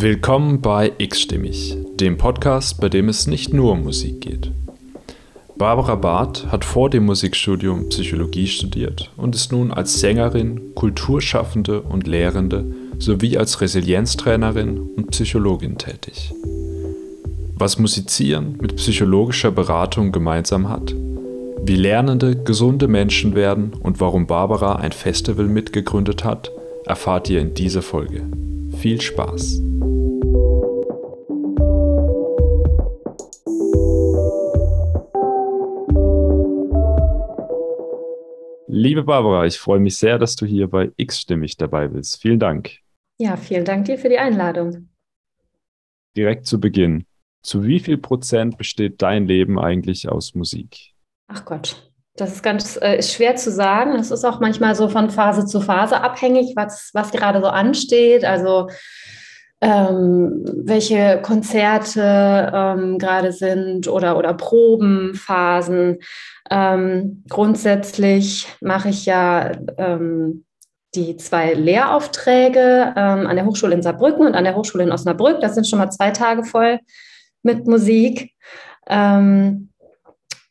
Willkommen bei X-Stimmig, dem Podcast, bei dem es nicht nur um Musik geht. Barbara Barth hat vor dem Musikstudium Psychologie studiert und ist nun als Sängerin, Kulturschaffende und Lehrende sowie als Resilienztrainerin und Psychologin tätig. Was Musizieren mit psychologischer Beratung gemeinsam hat, wie Lernende gesunde Menschen werden und warum Barbara ein Festival mitgegründet hat, erfahrt ihr in dieser Folge. Viel Spaß! Liebe Barbara, ich freue mich sehr, dass du hier bei X-Stimmig dabei bist. Vielen Dank. Ja, vielen Dank dir für die Einladung. Direkt zu Beginn. Zu wie viel Prozent besteht dein Leben eigentlich aus Musik? Ach Gott, das ist ganz äh, ist schwer zu sagen. Es ist auch manchmal so von Phase zu Phase abhängig, was, was gerade so ansteht. Also ähm, welche Konzerte ähm, gerade sind oder, oder Probenphasen. Ähm, grundsätzlich mache ich ja ähm, die zwei Lehraufträge ähm, an der Hochschule in Saarbrücken und an der Hochschule in Osnabrück. Das sind schon mal zwei Tage voll mit Musik. Ähm,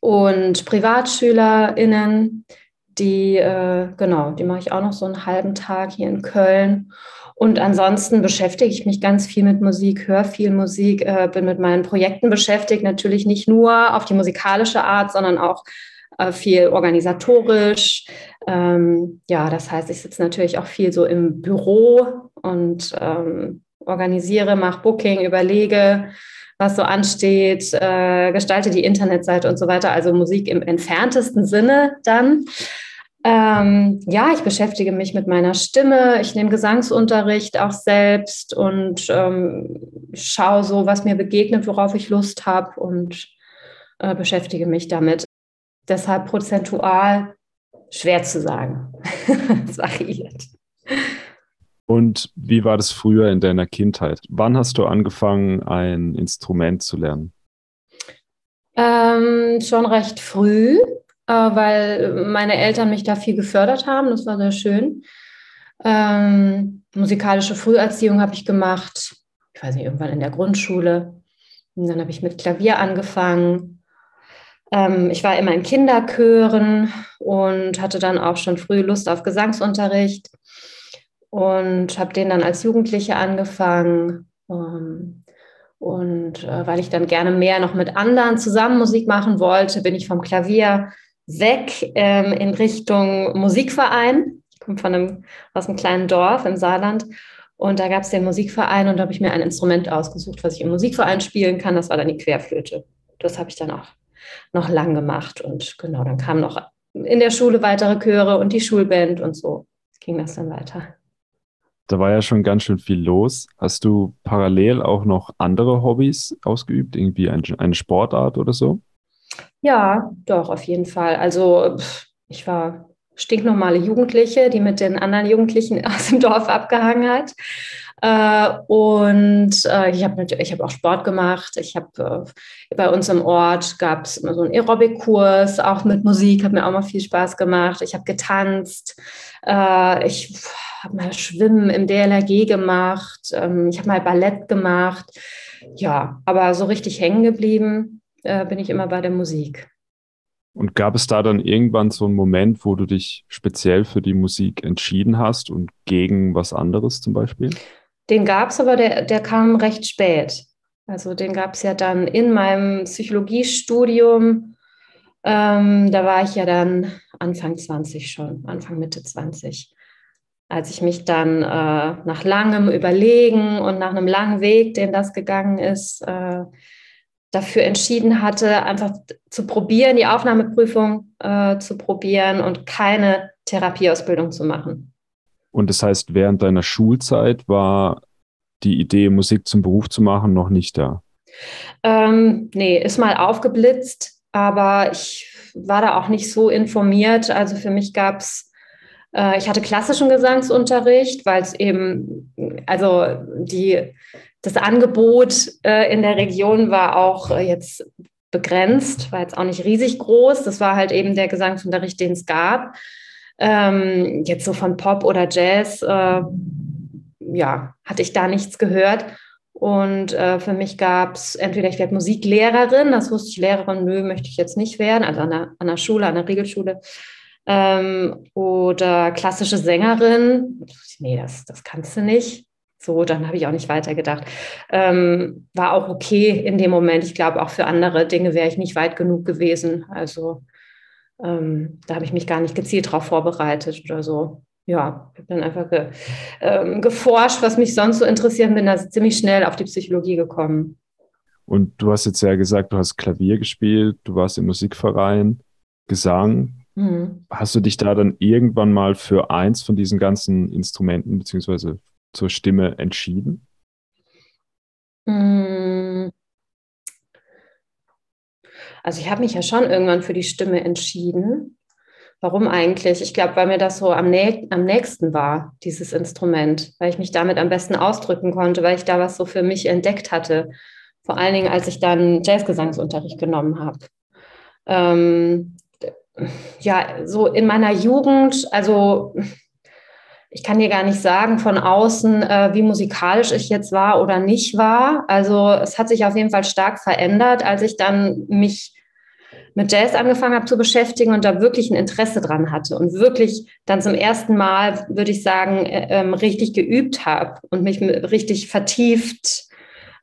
und PrivatschülerInnen, die, äh, genau, die mache ich auch noch so einen halben Tag hier in Köln. Und ansonsten beschäftige ich mich ganz viel mit Musik, höre viel Musik, äh, bin mit meinen Projekten beschäftigt, natürlich nicht nur auf die musikalische Art, sondern auch äh, viel organisatorisch. Ähm, ja, das heißt, ich sitze natürlich auch viel so im Büro und ähm, organisiere, mache Booking, überlege, was so ansteht, äh, gestalte die Internetseite und so weiter. Also Musik im entferntesten Sinne dann. Ähm, ja, ich beschäftige mich mit meiner Stimme. Ich nehme Gesangsunterricht auch selbst und ähm, schaue so, was mir begegnet, worauf ich Lust habe und äh, beschäftige mich damit. Deshalb prozentual schwer zu sagen. Es variiert. Und wie war das früher in deiner Kindheit? Wann hast du angefangen, ein Instrument zu lernen? Ähm, schon recht früh, weil meine Eltern mich da viel gefördert haben. Das war sehr schön. Ähm, musikalische Früherziehung habe ich gemacht. Ich weiß nicht, irgendwann in der Grundschule. Und dann habe ich mit Klavier angefangen. Ähm, ich war immer in Kinderchören und hatte dann auch schon früh Lust auf Gesangsunterricht und habe den dann als Jugendliche angefangen. Ähm, und äh, weil ich dann gerne mehr noch mit anderen zusammen Musik machen wollte, bin ich vom Klavier weg ähm, in Richtung Musikverein. Ich komme von einem, aus einem kleinen Dorf im Saarland. Und da gab es den Musikverein und da habe ich mir ein Instrument ausgesucht, was ich im Musikverein spielen kann. Das war dann die Querflöte. Das habe ich dann auch noch lang gemacht. Und genau, dann kamen noch in der Schule weitere Chöre und die Schulband und so ging das dann weiter. Da war ja schon ganz schön viel los. Hast du parallel auch noch andere Hobbys ausgeübt, irgendwie eine Sportart oder so? Ja, doch, auf jeden Fall. Also ich war stinknormale Jugendliche, die mit den anderen Jugendlichen aus dem Dorf abgehangen hat. Äh, und äh, ich habe ich habe auch Sport gemacht. Ich habe äh, bei uns im Ort gab es immer so einen Aerobic-Kurs, auch mit Musik, hat mir auch mal viel Spaß gemacht. Ich habe getanzt. Äh, ich habe mal Schwimmen im DLRG gemacht. Ähm, ich habe mal Ballett gemacht. Ja, aber so richtig hängen geblieben äh, bin ich immer bei der Musik. Und gab es da dann irgendwann so einen Moment, wo du dich speziell für die Musik entschieden hast und gegen was anderes zum Beispiel? Den gab es, aber der, der kam recht spät. Also den gab es ja dann in meinem Psychologiestudium. Ähm, da war ich ja dann Anfang 20 schon, Anfang Mitte 20. Als ich mich dann äh, nach langem Überlegen und nach einem langen Weg, den das gegangen ist, äh, dafür entschieden hatte, einfach zu probieren, die Aufnahmeprüfung äh, zu probieren und keine Therapieausbildung zu machen. Und das heißt, während deiner Schulzeit war die Idee, Musik zum Beruf zu machen, noch nicht da? Ähm, nee, ist mal aufgeblitzt, aber ich war da auch nicht so informiert. Also für mich gab es, ich hatte klassischen Gesangsunterricht, weil es eben, also die das Angebot äh, in der Region war auch äh, jetzt begrenzt, war jetzt auch nicht riesig groß. Das war halt eben der Gesangsunterricht, den es gab. Ähm, jetzt so von Pop oder Jazz, äh, ja, hatte ich da nichts gehört. Und äh, für mich gab es entweder ich werde Musiklehrerin, das wusste ich, Lehrerin, nö, möchte ich jetzt nicht werden, also an der, an der Schule, an der Regelschule. Ähm, oder klassische Sängerin, nee, das, das kannst du nicht. So, dann habe ich auch nicht weitergedacht. Ähm, war auch okay in dem Moment. Ich glaube, auch für andere Dinge wäre ich nicht weit genug gewesen. Also ähm, da habe ich mich gar nicht gezielt darauf vorbereitet oder so ja, ich habe dann einfach ge, ähm, geforscht, was mich sonst so interessiert, bin da ziemlich schnell auf die Psychologie gekommen. Und du hast jetzt ja gesagt, du hast Klavier gespielt, du warst im Musikverein, Gesang. Mhm. Hast du dich da dann irgendwann mal für eins von diesen ganzen Instrumenten beziehungsweise zur Stimme entschieden? Mhm. Also ich habe mich ja schon irgendwann für die Stimme entschieden. Warum eigentlich? Ich glaube, weil mir das so am, nä am nächsten war, dieses Instrument, weil ich mich damit am besten ausdrücken konnte, weil ich da was so für mich entdeckt hatte. Vor allen Dingen, als ich dann Jazzgesangsunterricht genommen habe. Ähm, ja, so in meiner Jugend, also ich kann dir gar nicht sagen von außen, äh, wie musikalisch ich jetzt war oder nicht war. Also es hat sich auf jeden Fall stark verändert, als ich dann mich mit Jazz angefangen habe zu beschäftigen und da wirklich ein Interesse dran hatte und wirklich dann zum ersten Mal, würde ich sagen, äh, ähm, richtig geübt habe und mich richtig vertieft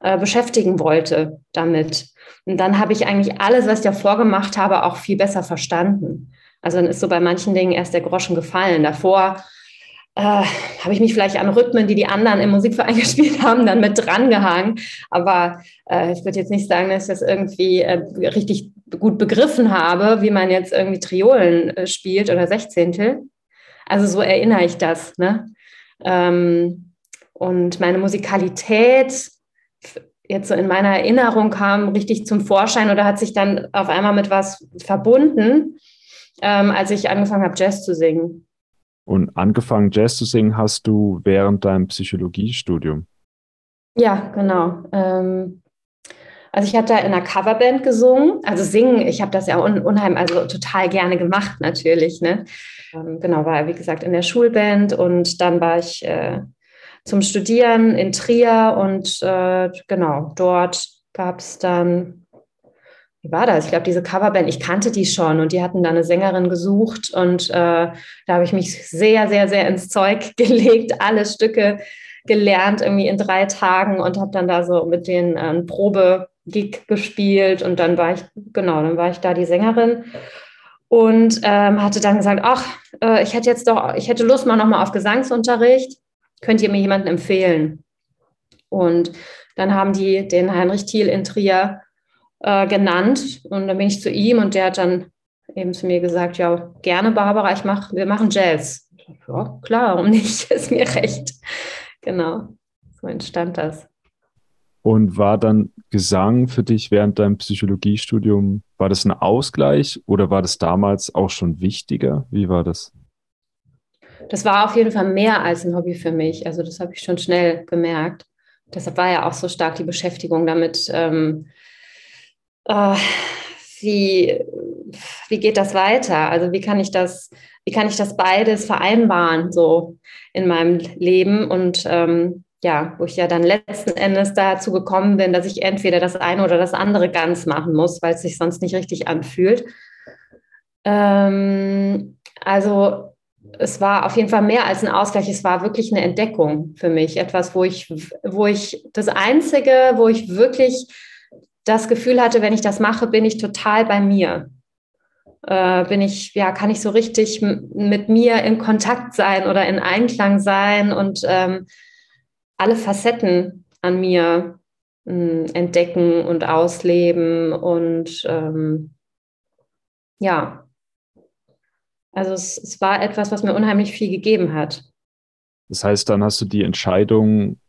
äh, beschäftigen wollte damit. Und dann habe ich eigentlich alles, was ich davor gemacht habe, auch viel besser verstanden. Also dann ist so bei manchen Dingen erst der Groschen gefallen. Davor äh, habe ich mich vielleicht an Rhythmen, die die anderen im Musikverein gespielt haben, dann mit drangehangen. Aber äh, ich würde jetzt nicht sagen, dass ich das irgendwie äh, richtig gut begriffen habe, wie man jetzt irgendwie Triolen äh, spielt oder Sechzehntel. Also so erinnere ich das. Ne? Ähm, und meine Musikalität jetzt so in meiner Erinnerung kam richtig zum Vorschein oder hat sich dann auf einmal mit was verbunden, ähm, als ich angefangen habe, Jazz zu singen. Und angefangen Jazz zu singen hast du während deinem Psychologiestudium? Ja, genau. Ähm, also ich hatte da in einer Coverband gesungen. Also singen, ich habe das ja un unheimlich, also total gerne gemacht natürlich. Ne? Ähm, genau, war wie gesagt in der Schulband und dann war ich äh, zum Studieren in Trier und äh, genau, dort gab es dann wie war das? Ich glaube, diese Coverband, ich kannte die schon und die hatten da eine Sängerin gesucht und äh, da habe ich mich sehr, sehr, sehr ins Zeug gelegt, alle Stücke gelernt, irgendwie in drei Tagen und habe dann da so mit den äh, Probe-Gig gespielt und dann war ich, genau, dann war ich da die Sängerin und ähm, hatte dann gesagt, ach, äh, ich hätte jetzt doch, ich hätte Lust mal nochmal auf Gesangsunterricht, könnt ihr mir jemanden empfehlen? Und dann haben die den Heinrich Thiel in Trier äh, genannt. Und dann bin ich zu ihm und der hat dann eben zu mir gesagt, ja, gerne Barbara, ich mach, wir machen Jazz. Ja, klar, warum nicht? Ist mir recht. Genau, so entstand das. Und war dann Gesang für dich während deinem Psychologiestudium, war das ein Ausgleich oder war das damals auch schon wichtiger? Wie war das? Das war auf jeden Fall mehr als ein Hobby für mich. Also das habe ich schon schnell gemerkt. Deshalb war ja auch so stark die Beschäftigung damit, ähm, äh, wie, wie geht das weiter? Also wie kann ich das, wie kann ich das beides vereinbaren so in meinem Leben? Und ähm, ja, wo ich ja dann letzten Endes dazu gekommen bin, dass ich entweder das eine oder das andere ganz machen muss, weil es sich sonst nicht richtig anfühlt. Ähm, also es war auf jeden Fall mehr als ein Ausgleich, es war wirklich eine Entdeckung für mich. Etwas, wo ich, wo ich das Einzige, wo ich wirklich das Gefühl hatte, wenn ich das mache, bin ich total bei mir. Äh, bin ich, ja, kann ich so richtig mit mir in Kontakt sein oder in Einklang sein und ähm, alle Facetten an mir mh, hm, entdecken und ausleben und ähm, ja, also es, es war etwas, was mir unheimlich viel gegeben hat. Das heißt, dann hast du die Entscheidung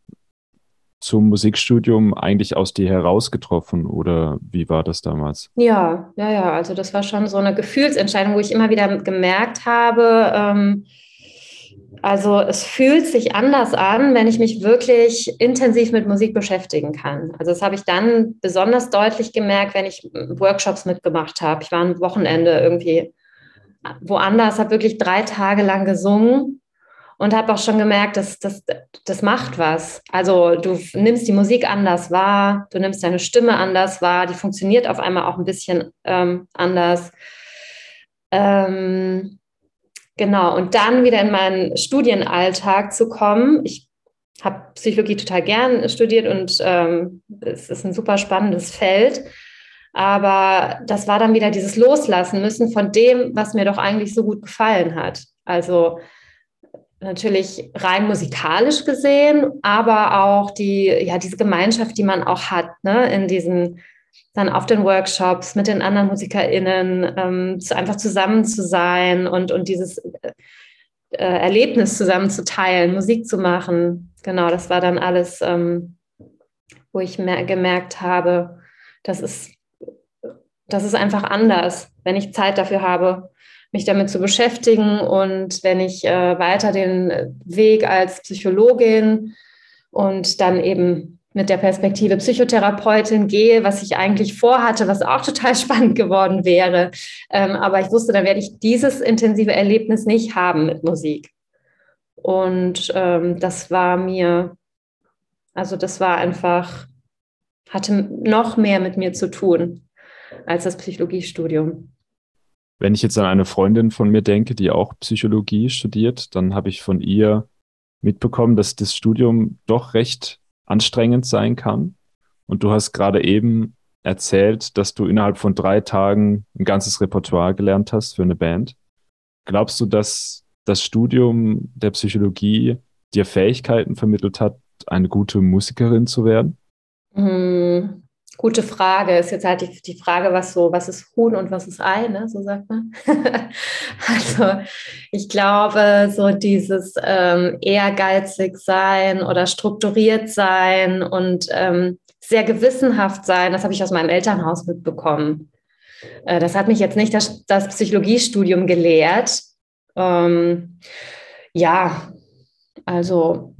zum Musikstudium eigentlich aus dir herausgetroffen oder wie war das damals? Ja, ja, ja. Also das war schon so eine Gefühlsentscheidung, wo ich immer wieder gemerkt habe, ähm, also es fühlt sich anders an, wenn ich mich wirklich intensiv mit Musik beschäftigen kann. Also das habe ich dann besonders deutlich gemerkt, wenn ich Workshops mitgemacht habe. Ich war ein Wochenende irgendwie woanders, habe wirklich drei Tage lang gesungen und habe auch schon gemerkt, dass das, das macht was. Also du nimmst die Musik anders wahr, du nimmst deine Stimme anders wahr, die funktioniert auf einmal auch ein bisschen ähm, anders. Ähm, genau, und dann wieder in meinen Studienalltag zu kommen. Ich habe Psychologie total gern studiert und ähm, es ist ein super spannendes Feld. Aber das war dann wieder dieses Loslassen müssen von dem, was mir doch eigentlich so gut gefallen hat. Also natürlich rein musikalisch gesehen, aber auch die, ja, diese Gemeinschaft, die man auch hat, ne, in diesen, dann auf den Workshops mit den anderen MusikerInnen, ähm, einfach zusammen zu sein und, und dieses äh, Erlebnis zusammen zu teilen, Musik zu machen. Genau, das war dann alles, ähm, wo ich gemerkt habe, das ist, das ist einfach anders, wenn ich Zeit dafür habe, mich damit zu beschäftigen und wenn ich äh, weiter den Weg als Psychologin und dann eben mit der Perspektive Psychotherapeutin gehe, was ich eigentlich vorhatte, was auch total spannend geworden wäre. Ähm, aber ich wusste, dann werde ich dieses intensive Erlebnis nicht haben mit Musik. Und ähm, das war mir, also das war einfach, hatte noch mehr mit mir zu tun als das Psychologiestudium. Wenn ich jetzt an eine Freundin von mir denke, die auch Psychologie studiert, dann habe ich von ihr mitbekommen, dass das Studium doch recht anstrengend sein kann. Und du hast gerade eben erzählt, dass du innerhalb von drei Tagen ein ganzes Repertoire gelernt hast für eine Band. Glaubst du, dass das Studium der Psychologie dir Fähigkeiten vermittelt hat, eine gute Musikerin zu werden? Hm, Gute Frage. Ist jetzt halt die, die Frage, was so, was ist Huhn und was ist Ei, ne? so sagt man. also ich glaube, so dieses ähm, ehrgeizig sein oder strukturiert sein und ähm, sehr gewissenhaft sein, das habe ich aus meinem Elternhaus mitbekommen. Äh, das hat mich jetzt nicht das, das Psychologiestudium gelehrt. Ähm, ja, also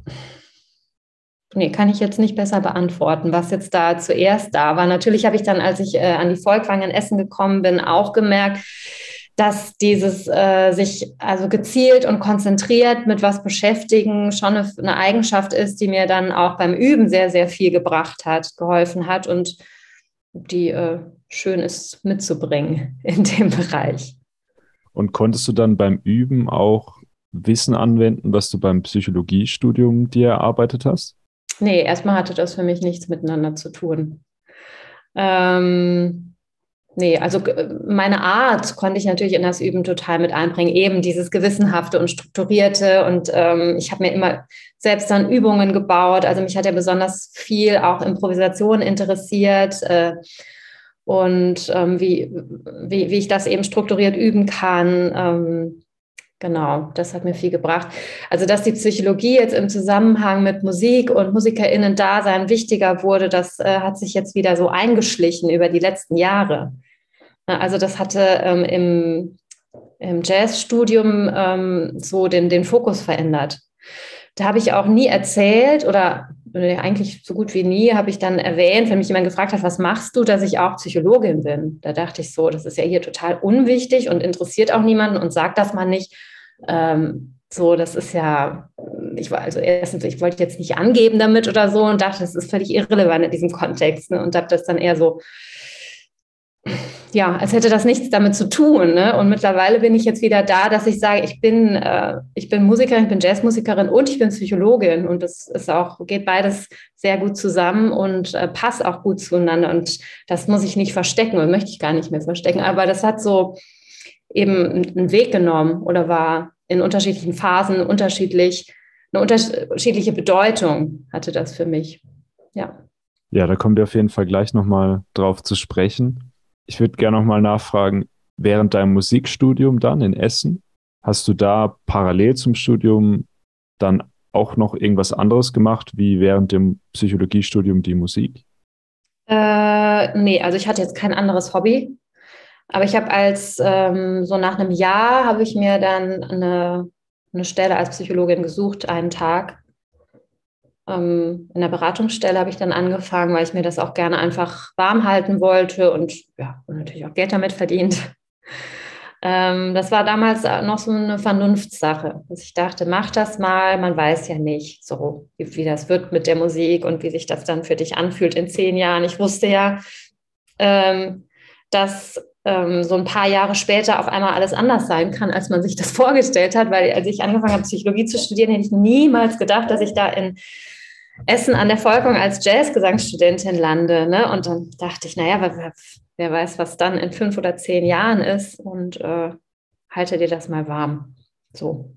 Nee, kann ich jetzt nicht besser beantworten, was jetzt da zuerst da war. Natürlich habe ich dann, als ich äh, an die Volkwang in Essen gekommen bin, auch gemerkt, dass dieses äh, sich also gezielt und konzentriert mit was beschäftigen schon eine, eine, Eigenschaft ist, die mir dann auch beim Üben sehr, sehr viel gebracht hat, geholfen hat und die äh, schön ist mitzubringen in dem Bereich. Und konntest du dann beim Üben auch Wissen anwenden, was du beim Psychologiestudium dir erarbeitet hast? Nee, erstmal hatte das für mich nichts miteinander zu tun. Ähm, nee, also meine Art konnte ich natürlich in das Üben total mit einbringen. Eben dieses Gewissenhafte und Strukturierte. Und ähm, ich habe mir immer selbst dann Übungen gebaut. Also mich hat ja besonders viel auch Improvisation interessiert. Äh, und ähm, wie, wie, wie ich das eben strukturiert üben kann. Ähm, Genau, das hat mir viel gebracht. Also, dass die Psychologie jetzt im Zusammenhang mit Musik und MusikerInnen-Dasein wichtiger wurde, das äh, hat sich jetzt wieder so eingeschlichen über die letzten Jahre. Also, das hatte ähm, im, im Jazzstudium ähm, so den, den Fokus verändert. Da habe ich auch nie erzählt oder eigentlich so gut wie nie habe ich dann erwähnt, wenn mich jemand gefragt hat, was machst du, dass ich auch Psychologin bin. Da dachte ich so, das ist ja hier total unwichtig und interessiert auch niemanden und sagt das mal nicht. Ähm, so, das ist ja, ich war also erstens, ich wollte jetzt nicht angeben damit oder so und dachte, das ist völlig irrelevant in diesem Kontext ne, und habe das dann eher so ja, als hätte das nichts damit zu tun. Ne? Und mittlerweile bin ich jetzt wieder da, dass ich sage, ich bin, äh, ich bin Musikerin, ich bin Jazzmusikerin und ich bin Psychologin. Und das ist auch, geht beides sehr gut zusammen und äh, passt auch gut zueinander. Und das muss ich nicht verstecken und möchte ich gar nicht mehr verstecken. Aber das hat so eben einen Weg genommen oder war in unterschiedlichen Phasen unterschiedlich, eine unterschiedliche Bedeutung hatte das für mich. Ja. Ja, da kommen wir auf jeden Fall gleich nochmal drauf zu sprechen. Ich würde gerne nochmal nachfragen, während deinem Musikstudium dann in Essen, hast du da parallel zum Studium dann auch noch irgendwas anderes gemacht, wie während dem Psychologiestudium die Musik? Äh, nee, also ich hatte jetzt kein anderes Hobby. Aber ich habe als ähm, so nach einem Jahr habe ich mir dann eine, eine Stelle als Psychologin gesucht, einen Tag in der Beratungsstelle habe ich dann angefangen, weil ich mir das auch gerne einfach warm halten wollte und ja, natürlich auch Geld damit verdient. Ähm, das war damals noch so eine Vernunftssache, dass ich dachte, mach das mal, man weiß ja nicht, so wie, das wird mit der Musik und wie sich das dann für dich anfühlt in zehn Jahren. Ich wusste ja, ähm, dass ähm, so ein paar Jahre später auf einmal alles anders sein kann, als man sich das vorgestellt hat, weil als ich angefangen habe, Psychologie zu studieren, hätte ich niemals gedacht, dass ich da in Essen an der Volkung als Jazzgesangsstudentin lande. Ne? Und dann dachte ich, naja, wer, wer, weiß, was dann in fünf oder zehn Jahren ist und äh, halte dir das mal warm. So.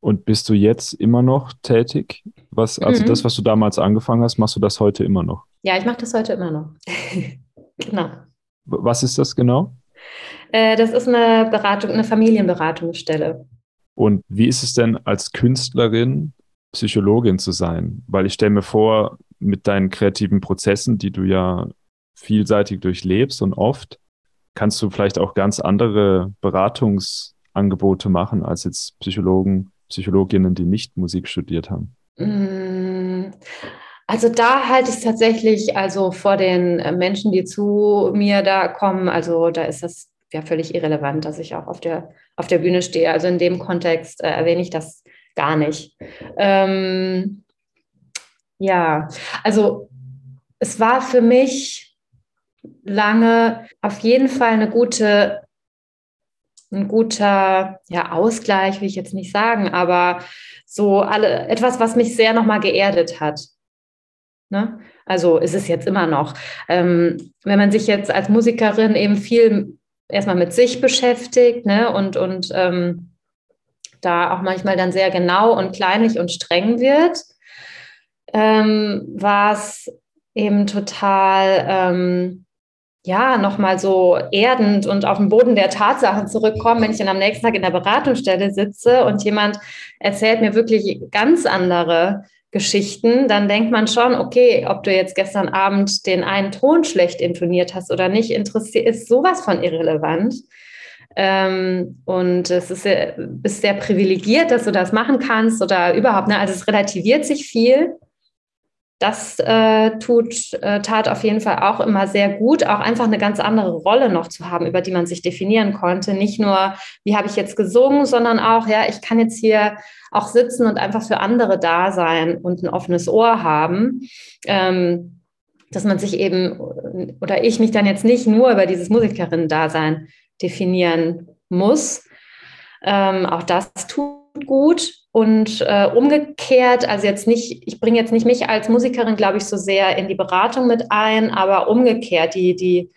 Und bist du jetzt immer noch tätig? Was, also mhm. das, was du damals angefangen hast, machst du das heute immer noch? Ja, ich mache das heute immer noch. genau. Was ist das genau? Äh, das ist eine Beratung, eine Familienberatungsstelle. Und wie ist es denn als Künstlerin Psychologin zu sein, weil ich stelle mir vor, mit deinen kreativen Prozessen, die du ja vielseitig durchlebst und oft, kannst du vielleicht auch ganz andere Beratungsangebote machen als jetzt Psychologen, Psychologinnen, die nicht Musik studiert haben. Mm, also da halte ich es tatsächlich, also vor den äh, Menschen, die zu mir da kommen, also da ist das ja völlig irrelevant, dass ich auch auf der, auf der Bühne stehe. Also in dem Kontext äh, erwähne ich das gar nicht. Ähm, ja, also es war für mich lange auf jeden Fall eine gute, ein guter ja, Ausgleich, will ich jetzt nicht sagen, aber so alle, etwas, was mich sehr nochmal geerdet hat. Ne? Also ist es jetzt immer noch. Ähm, wenn man sich jetzt als Musikerin eben viel erstmal mit sich beschäftigt ne? und, und ähm, da auch manchmal dann sehr genau und kleinlich und streng wird, ähm, war eben total, ähm, ja, nochmal so erdend und auf den Boden der Tatsachen zurückkommen, wenn ich dann am nächsten Tag in der Beratungsstelle sitze und jemand erzählt mir wirklich ganz andere Geschichten, dann denkt man schon, okay, ob du jetzt gestern Abend den einen Ton schlecht intoniert hast oder nicht, interessiert, ist sowas von irrelevant. Ähm, und es ist sehr, bist sehr privilegiert, dass du das machen kannst oder überhaupt, ne? also es relativiert sich viel. Das äh, tut, äh, tat auf jeden Fall auch immer sehr gut, auch einfach eine ganz andere Rolle noch zu haben, über die man sich definieren konnte. Nicht nur, wie habe ich jetzt gesungen, sondern auch, ja, ich kann jetzt hier auch sitzen und einfach für andere da sein und ein offenes Ohr haben. Ähm, dass man sich eben oder ich mich dann jetzt nicht nur über dieses Musikerinnen-Dasein definieren muss. Ähm, auch das tut gut. Und äh, umgekehrt, also jetzt nicht, ich bringe jetzt nicht mich als Musikerin, glaube ich, so sehr in die Beratung mit ein, aber umgekehrt, die, die,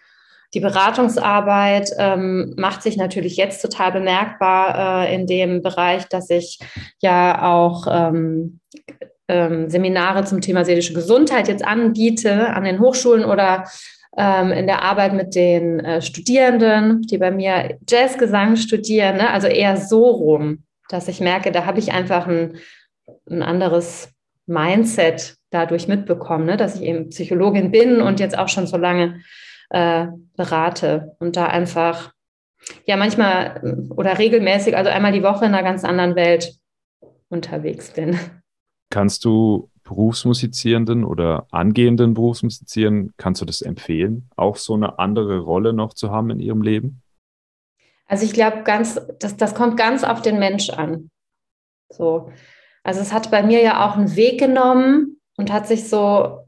die Beratungsarbeit ähm, macht sich natürlich jetzt total bemerkbar äh, in dem Bereich, dass ich ja auch ähm, ähm, Seminare zum Thema seelische Gesundheit jetzt anbiete an den Hochschulen oder ähm, in der Arbeit mit den äh, Studierenden, die bei mir Jazzgesang studieren, ne? also eher so rum, dass ich merke, da habe ich einfach ein, ein anderes Mindset dadurch mitbekommen, ne? dass ich eben Psychologin bin und jetzt auch schon so lange äh, berate und da einfach ja manchmal oder regelmäßig, also einmal die Woche in einer ganz anderen Welt unterwegs bin. Kannst du Berufsmusizierenden oder angehenden Berufsmusizierenden, kannst du das empfehlen, auch so eine andere Rolle noch zu haben in ihrem Leben? Also ich glaube, ganz, das, das kommt ganz auf den Mensch an. So. Also es hat bei mir ja auch einen Weg genommen und hat sich so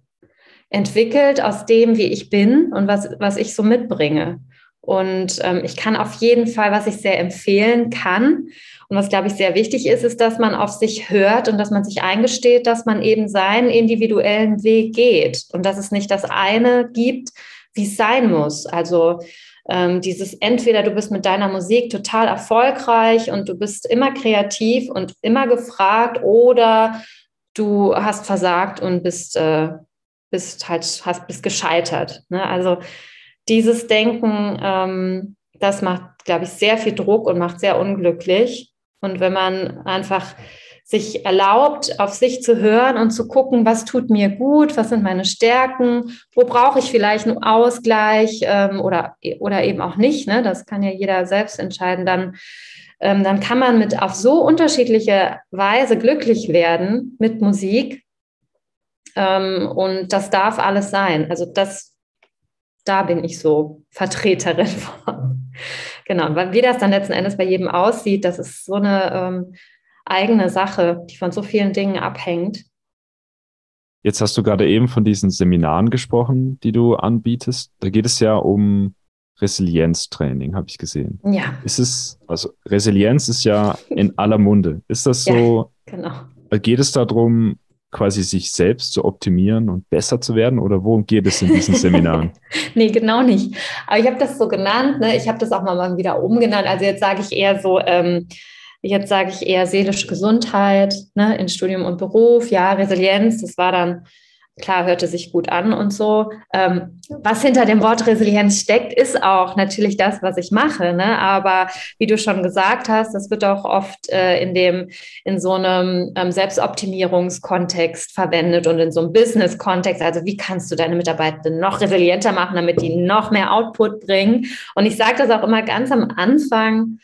entwickelt aus dem, wie ich bin und was, was ich so mitbringe. Und ähm, ich kann auf jeden Fall, was ich sehr empfehlen kann und was, glaube ich, sehr wichtig ist, ist, dass man auf sich hört und dass man sich eingesteht, dass man eben seinen individuellen Weg geht und dass es nicht das eine gibt, wie es sein muss. Also ähm, dieses entweder du bist mit deiner Musik total erfolgreich und du bist immer kreativ und immer gefragt oder du hast versagt und bist, äh, bist halt hast bist gescheitert. Ne? Also dieses Denken, ähm, das macht, glaube ich, sehr viel Druck und macht sehr unglücklich. Und wenn man einfach sich erlaubt, auf sich zu hören und zu gucken, was tut mir gut, was sind meine Stärken, wo brauche ich vielleicht einen Ausgleich ähm, oder, oder eben auch nicht, ne? das kann ja jeder selbst entscheiden, dann, ähm, dann kann man mit auf so unterschiedliche Weise glücklich werden mit Musik. Ähm, und das darf alles sein. Also das, da bin ich so Vertreterin von. Genau. Wie das dann letzten Endes bei jedem aussieht, das ist so eine ähm, eigene Sache, die von so vielen Dingen abhängt. Jetzt hast du gerade eben von diesen Seminaren gesprochen, die du anbietest. Da geht es ja um Resilienztraining, habe ich gesehen. Ja. Ist es, also Resilienz ist ja in aller Munde. Ist das so? Ja, genau. Geht es darum, quasi sich selbst zu optimieren und besser zu werden? Oder worum geht es in diesen Seminaren? nee, genau nicht. Aber ich habe das so genannt, ne? ich habe das auch mal wieder umgenannt. Also jetzt sage ich eher so, ähm, jetzt sage ich eher seelische Gesundheit ne? in Studium und Beruf, ja, Resilienz, das war dann klar, hörte sich gut an und so. Ähm, was hinter dem Wort Resilienz steckt, ist auch natürlich das, was ich mache. Ne? Aber wie du schon gesagt hast, das wird auch oft äh, in dem, in so einem ähm, Selbstoptimierungskontext verwendet und in so einem Business-Kontext. Also wie kannst du deine Mitarbeiter noch resilienter machen, damit die noch mehr Output bringen? Und ich sage das auch immer ganz am Anfang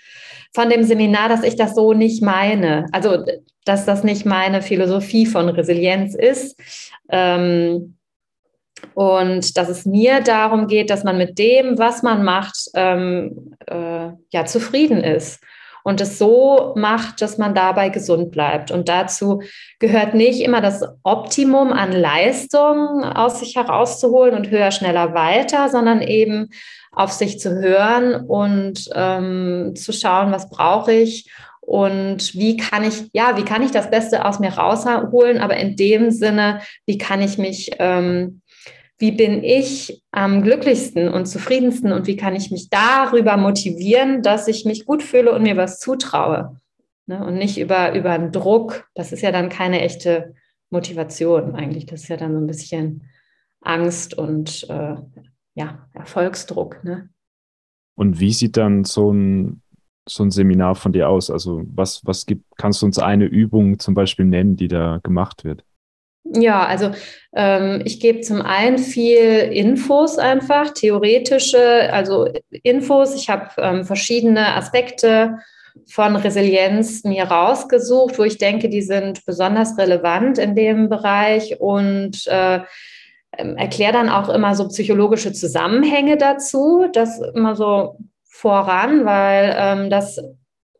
von dem Seminar, dass ich das so nicht meine. Also, dass das nicht meine Philosophie von Resilienz ist. Ähm, und dass es mir darum geht, dass man mit dem, was man macht, ähm, äh, ja, zufrieden ist und es so macht, dass man dabei gesund bleibt. Und dazu gehört nicht immer das Optimum an Leistung aus sich herauszuholen und höher, schneller, weiter, sondern eben auf sich zu hören und ähm, zu schauen, was brauche ich und wie kann ich, ja, wie kann ich das Beste aus mir rausholen, aber in dem Sinne, wie kann ich mich, ähm, wie bin ich am glücklichsten und zufriedensten und wie kann ich mich darüber motivieren, dass ich mich gut fühle und mir was zutraue. Ne? Und nicht über, über einen Druck. Das ist ja dann keine echte Motivation eigentlich. Das ist ja dann so ein bisschen Angst und äh, ja, Erfolgsdruck. Ne? Und wie sieht dann so ein, so ein Seminar von dir aus? Also was, was gibt, kannst du uns eine Übung zum Beispiel nennen, die da gemacht wird? Ja, also ähm, ich gebe zum einen viel Infos einfach, theoretische, also Infos. Ich habe ähm, verschiedene Aspekte von Resilienz mir rausgesucht, wo ich denke, die sind besonders relevant in dem Bereich und äh, ähm, erkläre dann auch immer so psychologische Zusammenhänge dazu, das immer so voran, weil ähm, das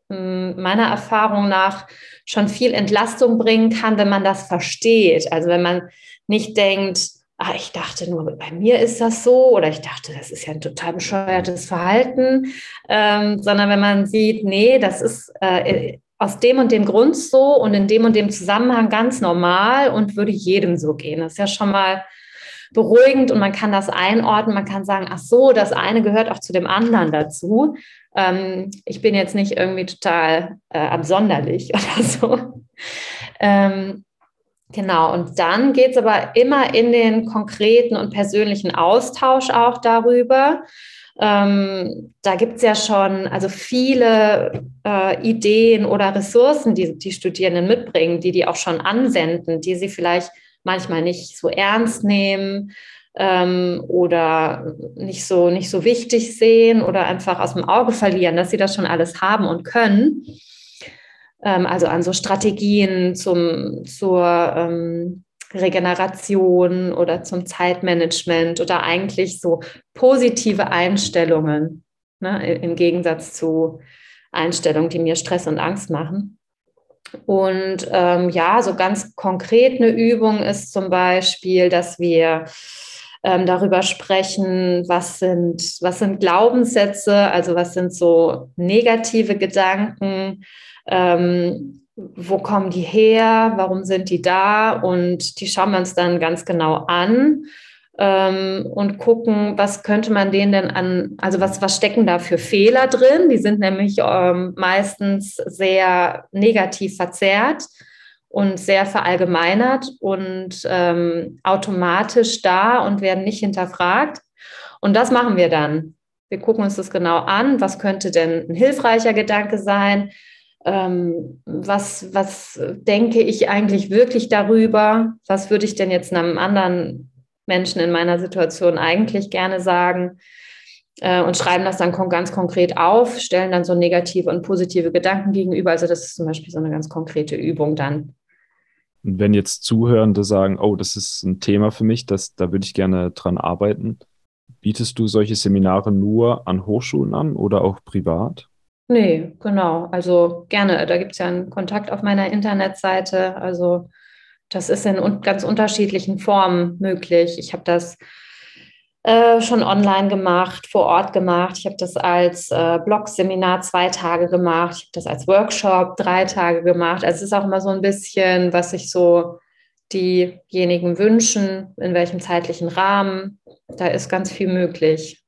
ähm, meiner Erfahrung nach schon viel Entlastung bringen kann, wenn man das versteht. Also wenn man nicht denkt, ah, ich dachte nur, bei mir ist das so oder ich dachte, das ist ja ein total bescheuertes Verhalten, ähm, sondern wenn man sieht, nee, das ist äh, aus dem und dem Grund so und in dem und dem Zusammenhang ganz normal und würde jedem so gehen. Das ist ja schon mal beruhigend und man kann das einordnen. Man kann sagen, ach so, das eine gehört auch zu dem anderen dazu. Ähm, ich bin jetzt nicht irgendwie total äh, absonderlich oder so. Ähm, genau, und dann geht es aber immer in den konkreten und persönlichen Austausch auch darüber. Ähm, da gibt es ja schon also viele äh, Ideen oder Ressourcen, die die Studierenden mitbringen, die die auch schon anwenden, die sie vielleicht manchmal nicht so ernst nehmen ähm, oder nicht so, nicht so wichtig sehen oder einfach aus dem Auge verlieren, dass sie das schon alles haben und können. Ähm, also an so Strategien zum, zur ähm, Regeneration oder zum Zeitmanagement oder eigentlich so positive Einstellungen, ne, im Gegensatz zu Einstellungen, die mir Stress und Angst machen. Und ähm, ja, so ganz konkret eine Übung ist zum Beispiel, dass wir ähm, darüber sprechen, was sind, was sind Glaubenssätze, also was sind so negative Gedanken, ähm, wo kommen die her, warum sind die da? Und die schauen wir uns dann ganz genau an ähm, und gucken, was könnte man denen denn an, also was, was stecken da für Fehler drin? Die sind nämlich ähm, meistens sehr negativ verzerrt und sehr verallgemeinert und ähm, automatisch da und werden nicht hinterfragt. Und das machen wir dann. Wir gucken uns das genau an. Was könnte denn ein hilfreicher Gedanke sein? Ähm, was, was denke ich eigentlich wirklich darüber? Was würde ich denn jetzt einem anderen Menschen in meiner Situation eigentlich gerne sagen äh, und schreiben das dann ganz konkret auf, stellen dann so negative und positive Gedanken gegenüber. Also das ist zum Beispiel so eine ganz konkrete Übung dann. Und wenn jetzt Zuhörende sagen, oh, das ist ein Thema für mich, das, da würde ich gerne dran arbeiten, Bietest du solche Seminare nur an Hochschulen an oder auch privat? Nee, genau. Also gerne. Da gibt es ja einen Kontakt auf meiner Internetseite. Also das ist in ganz unterschiedlichen Formen möglich. Ich habe das äh, schon online gemacht, vor Ort gemacht. Ich habe das als äh, Blog-Seminar zwei Tage gemacht. Ich habe das als Workshop drei Tage gemacht. Also es ist auch immer so ein bisschen, was sich so diejenigen wünschen, in welchem zeitlichen Rahmen. Da ist ganz viel möglich.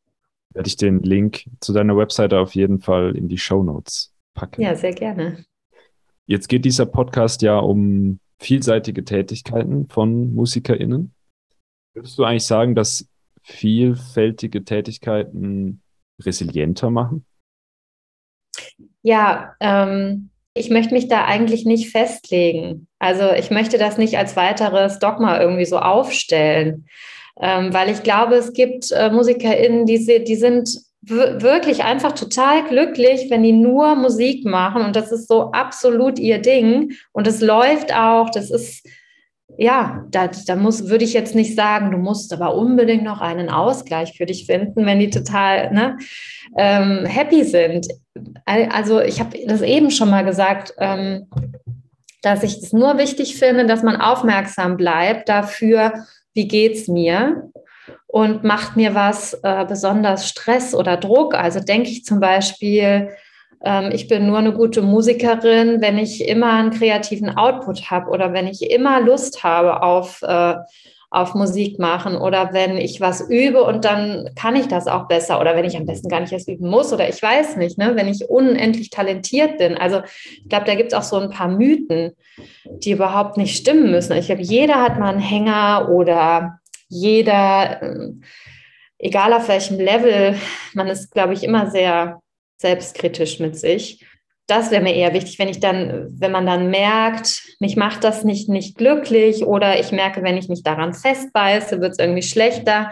Werde ich den Link zu deiner Webseite auf jeden Fall in die Show Notes packen. Ja, sehr gerne. Jetzt geht dieser Podcast ja um vielseitige Tätigkeiten von MusikerInnen. Würdest du eigentlich sagen, dass vielfältige Tätigkeiten resilienter machen? Ja, ähm, ich möchte mich da eigentlich nicht festlegen. Also ich möchte das nicht als weiteres Dogma irgendwie so aufstellen, ähm, weil ich glaube, es gibt äh, MusikerInnen, die, die sind wirklich einfach total glücklich, wenn die nur Musik machen. Und das ist so absolut ihr Ding. Und es läuft auch, das ist ja, da, da muss, würde ich jetzt nicht sagen, du musst aber unbedingt noch einen Ausgleich für dich finden, wenn die total ne, ähm, happy sind. Also ich habe das eben schon mal gesagt, ähm, dass ich es nur wichtig finde, dass man aufmerksam bleibt dafür, wie geht es mir und macht mir was äh, besonders Stress oder Druck. Also denke ich zum Beispiel, ähm, ich bin nur eine gute Musikerin, wenn ich immer einen kreativen Output habe oder wenn ich immer Lust habe auf, äh, auf Musik machen oder wenn ich was übe und dann kann ich das auch besser oder wenn ich am besten gar nicht erst üben muss oder ich weiß nicht, ne, wenn ich unendlich talentiert bin. Also ich glaube, da gibt es auch so ein paar Mythen, die überhaupt nicht stimmen müssen. Ich glaube, jeder hat mal einen Hänger oder jeder, äh, egal auf welchem Level, man ist, glaube ich, immer sehr selbstkritisch mit sich. Das wäre mir eher wichtig, wenn ich dann, wenn man dann merkt, mich macht das nicht, nicht glücklich oder ich merke, wenn ich mich daran festbeiße, wird es irgendwie schlechter.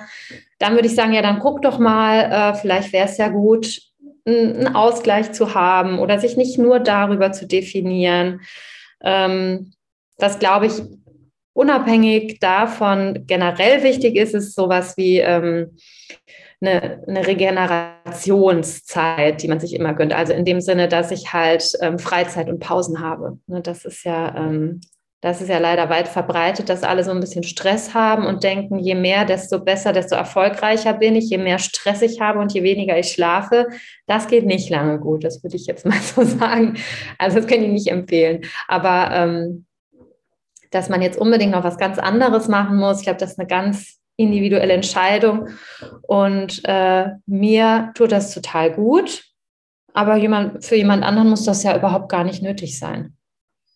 Dann würde ich sagen, ja, dann guck doch mal, äh, vielleicht wäre es ja gut, einen Ausgleich zu haben oder sich nicht nur darüber zu definieren. Ähm, was, glaube ich, unabhängig davon generell wichtig ist, ist sowas wie ähm, eine, eine, Regenerationszeit, die man sich immer gönnt. Also in dem Sinne, dass ich halt ähm, Freizeit und Pausen habe. Ne, das ist ja, ähm, das ist ja leider weit verbreitet, dass alle so ein bisschen Stress haben und denken, je mehr, desto besser, desto erfolgreicher bin ich, je mehr Stress ich habe und je weniger ich schlafe. Das geht nicht lange gut, das würde ich jetzt mal so sagen. Also das kann ich nicht empfehlen. Aber ähm, dass man jetzt unbedingt noch was ganz anderes machen muss. Ich glaube, das ist eine ganz individuelle Entscheidung. Und äh, mir tut das total gut. Aber jemand, für jemand anderen muss das ja überhaupt gar nicht nötig sein.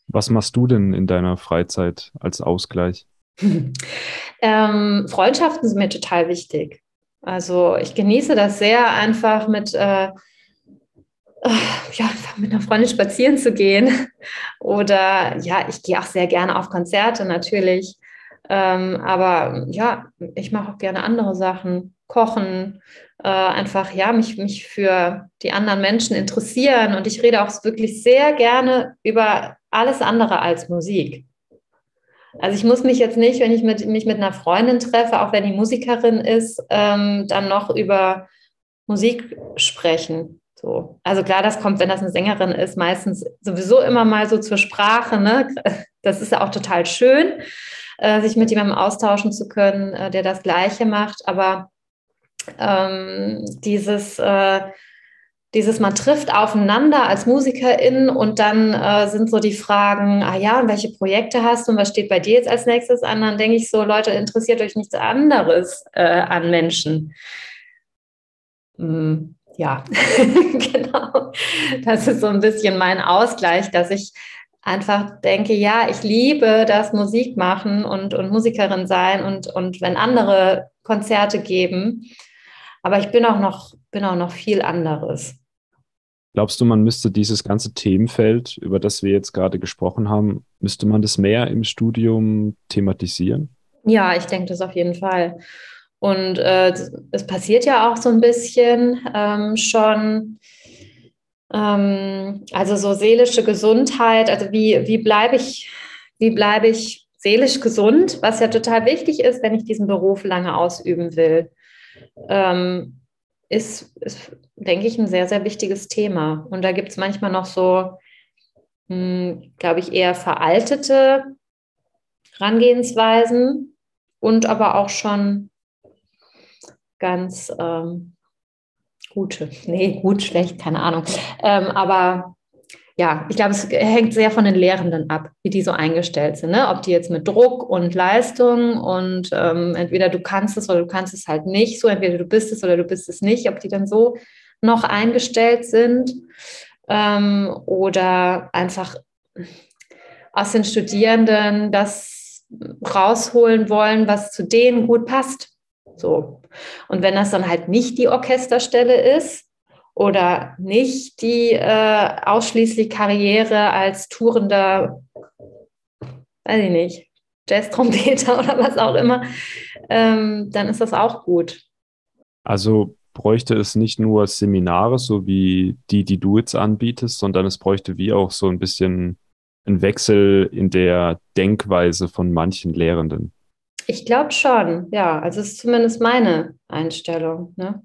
Was machst du denn in deiner Freizeit als Ausgleich? ähm, Freundschaften sind mir total wichtig. Also ich genieße das sehr, einfach mit äh, ja, mit einer Freundin spazieren zu gehen. Oder ja, ich gehe auch sehr gerne auf Konzerte natürlich. Ähm, aber ja, ich mache auch gerne andere Sachen, kochen, äh, einfach ja, mich, mich für die anderen Menschen interessieren. Und ich rede auch wirklich sehr gerne über alles andere als Musik. Also ich muss mich jetzt nicht, wenn ich mit, mich mit einer Freundin treffe, auch wenn die Musikerin ist, ähm, dann noch über Musik sprechen. So. Also klar, das kommt, wenn das eine Sängerin ist, meistens sowieso immer mal so zur Sprache. Ne? Das ist ja auch total schön, äh, sich mit jemandem austauschen zu können, äh, der das Gleiche macht. Aber ähm, dieses, äh, dieses, man trifft aufeinander als Musikerin und dann äh, sind so die Fragen, ah ja, und welche Projekte hast du und was steht bei dir jetzt als nächstes an? Dann denke ich so, Leute, interessiert euch nichts anderes äh, an Menschen. Hm ja, genau. Das ist so ein bisschen mein Ausgleich, dass ich einfach denke, ja, ich liebe das Musik machen und, und Musikerin sein und, und wenn andere Konzerte geben. Aber ich bin auch noch, bin auch noch viel anderes. Glaubst du, man müsste dieses ganze Themenfeld, über das wir jetzt gerade gesprochen haben, müsste man das mehr im Studium thematisieren? Ja, ich denke das auf jeden Fall. Und äh, es passiert ja auch so ein bisschen ähm, schon. Ähm, also so seelische Gesundheit, also wie, wie bleibe ich, wie bleibe ich seelisch gesund, was ja total wichtig ist, wenn ich diesen Beruf lange ausüben will. ähm, ist, ist, denke ich, ein sehr, sehr wichtiges Thema. Und da gibt es manchmal noch so, hm, glaube ich, eher veraltete Herangehensweisen und aber auch schon ganz ähm, gute. Nee, gut, schlecht, keine Ahnung. Ähm, aber ja, ich glaube, es hängt sehr von den Lehrenden ab, wie die so eingestellt sind. Ne? Ob die jetzt mit Druck und Leistung und ähm, entweder du kannst es oder du kannst es halt nicht, so entweder du bist es oder du bist es nicht, ob die dann so noch eingestellt sind ähm, oder einfach aus den Studierenden das rausholen wollen, was zu denen gut passt. So. Und wenn das dann halt nicht die Orchesterstelle ist oder nicht die äh, ausschließlich Karriere als tourender, weiß ich nicht, Jazz-Trompeter oder was auch immer, ähm, dann ist das auch gut. Also bräuchte es nicht nur Seminare, so wie die, die du jetzt anbietest, sondern es bräuchte wie auch so ein bisschen ein Wechsel in der Denkweise von manchen Lehrenden. Ich glaube schon, ja. Also es ist zumindest meine Einstellung. Ne?